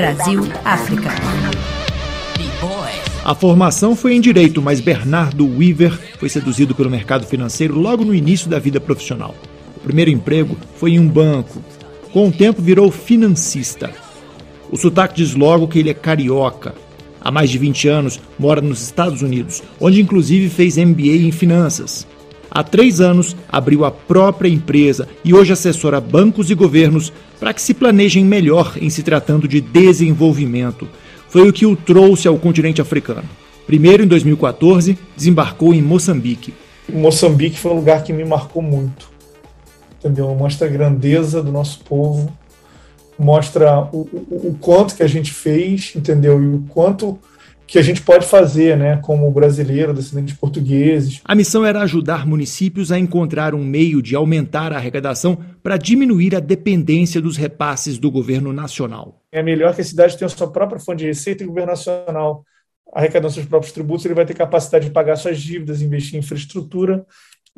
Brasil-África. A formação foi em direito, mas Bernardo Weaver foi seduzido pelo mercado financeiro logo no início da vida profissional. O primeiro emprego foi em um banco. Com o tempo virou financista. O sotaque diz logo que ele é carioca. Há mais de 20 anos mora nos Estados Unidos, onde inclusive fez MBA em finanças. Há três anos abriu a própria empresa e hoje assessora bancos e governos para que se planejem melhor em se tratando de desenvolvimento. Foi o que o trouxe ao continente africano. Primeiro, em 2014, desembarcou em Moçambique. Moçambique foi um lugar que me marcou muito. Entendeu? Mostra a grandeza do nosso povo, mostra o, o, o quanto que a gente fez, entendeu? E o quanto que a gente pode fazer, né, como brasileiro, descendente de portugueses. A missão era ajudar municípios a encontrar um meio de aumentar a arrecadação para diminuir a dependência dos repasses do governo nacional. É melhor que a cidade tenha sua própria fonte de receita e o governo nacional arrecadando seus próprios tributos, ele vai ter capacidade de pagar suas dívidas, investir em infraestrutura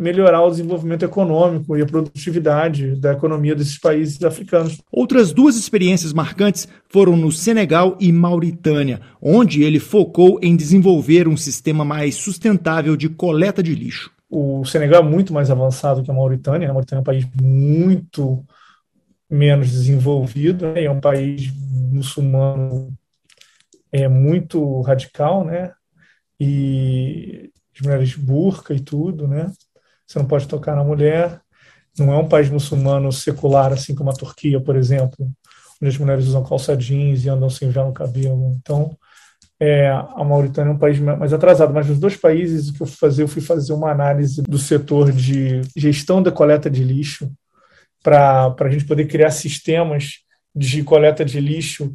melhorar o desenvolvimento econômico e a produtividade da economia desses países africanos. Outras duas experiências marcantes foram no Senegal e Mauritânia, onde ele focou em desenvolver um sistema mais sustentável de coleta de lixo. O Senegal é muito mais avançado que a Mauritânia. A Mauritânia é um país muito menos desenvolvido, né? é um país muçulmano é muito radical, né? E as mulheres burca e tudo, né? Você não pode tocar na mulher. Não é um país muçulmano secular, assim como a Turquia, por exemplo, onde as mulheres usam calça jeans e andam sem véu no cabelo. Então, é, a Mauritânia é um país mais atrasado, mas nos dois países o que eu fui fazer, eu fui fazer uma análise do setor de gestão da coleta de lixo para a gente poder criar sistemas de coleta de lixo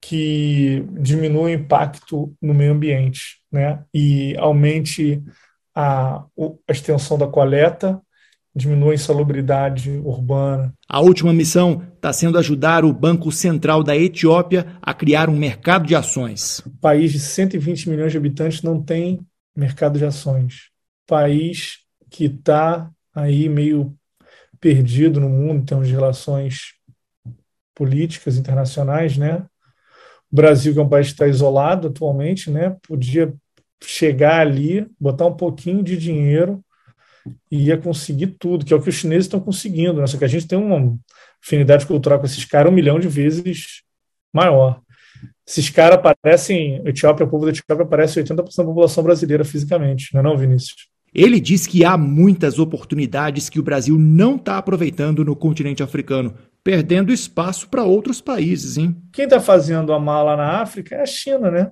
que diminuam o impacto no meio ambiente né, e aumente a, a extensão da coleta, diminui a insalubridade urbana. A última missão está sendo ajudar o Banco Central da Etiópia a criar um mercado de ações. O país de 120 milhões de habitantes não tem mercado de ações. País que está aí meio perdido no mundo em termos de relações políticas internacionais, né? O Brasil, que é um país que está isolado atualmente, né? Podia chegar ali, botar um pouquinho de dinheiro e ia conseguir tudo, que é o que os chineses estão conseguindo. Né? Só que a gente tem uma afinidade cultural com esses caras um milhão de vezes maior. Esses caras parecem, Etiópia, o povo da Etiópia parece 80% da população brasileira fisicamente, não é não, Vinícius? Ele diz que há muitas oportunidades que o Brasil não está aproveitando no continente africano, perdendo espaço para outros países, hein? Quem está fazendo a mala na África é a China, né?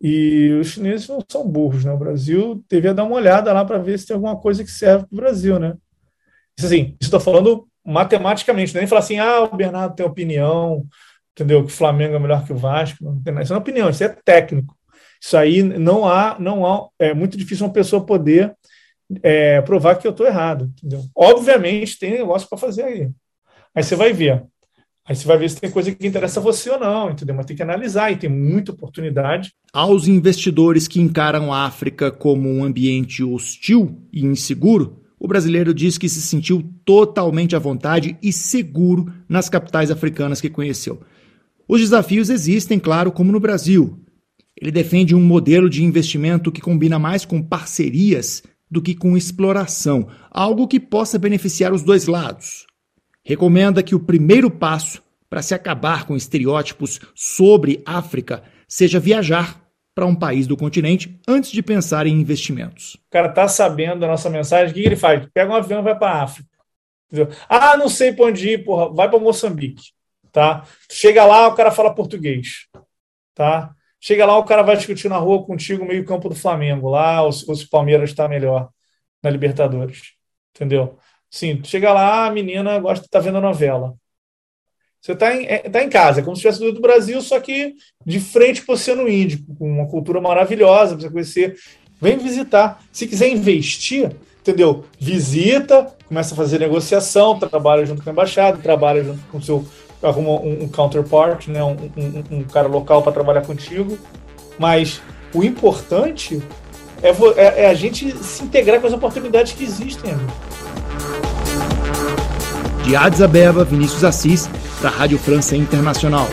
E os chineses não são burros, né? O Brasil devia dar uma olhada lá para ver se tem alguma coisa que serve para o Brasil, né? Isso assim, estou falando matematicamente, é nem falar assim, ah, o Bernardo tem opinião, entendeu? Que o Flamengo é melhor que o Vasco. Não tem, isso não é opinião, isso é técnico. Isso aí não há, não há, é muito difícil uma pessoa poder é, provar que eu estou errado, entendeu? Obviamente tem negócio para fazer aí. Aí você vai ver. Aí você vai ver se tem coisa que interessa a você ou não, entendeu? Mas tem que analisar e tem muita oportunidade. Aos investidores que encaram a África como um ambiente hostil e inseguro, o brasileiro diz que se sentiu totalmente à vontade e seguro nas capitais africanas que conheceu. Os desafios existem, claro, como no Brasil. Ele defende um modelo de investimento que combina mais com parcerias do que com exploração, algo que possa beneficiar os dois lados recomenda que o primeiro passo para se acabar com estereótipos sobre África seja viajar para um país do continente antes de pensar em investimentos. O cara está sabendo da nossa mensagem, o que ele faz? Pega um avião e vai para a África. Entendeu? Ah, não sei para onde ir, porra, vai para Moçambique. Tá? Chega lá, o cara fala português. Tá? Chega lá, o cara vai discutir na rua contigo meio campo do Flamengo, lá, ou se o Palmeiras está melhor na Libertadores. Entendeu? Sim, chega lá, a menina gosta de tá vendo a novela. Você está em, é, tá em casa, é como se estivesse do Brasil, só que de frente para o Oceano Índico, com uma cultura maravilhosa para você conhecer. Vem visitar. Se quiser investir, entendeu? Visita, começa a fazer negociação, trabalha junto com a embaixada, trabalha junto com o seu. arruma um, um counterpart, né? um, um, um cara local para trabalhar contigo. Mas o importante é, é, é, a gente se integrar com as oportunidades que existem. Amigo. De Addis Abeba, Vinícius Assis, da Rádio França Internacional.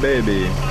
baby.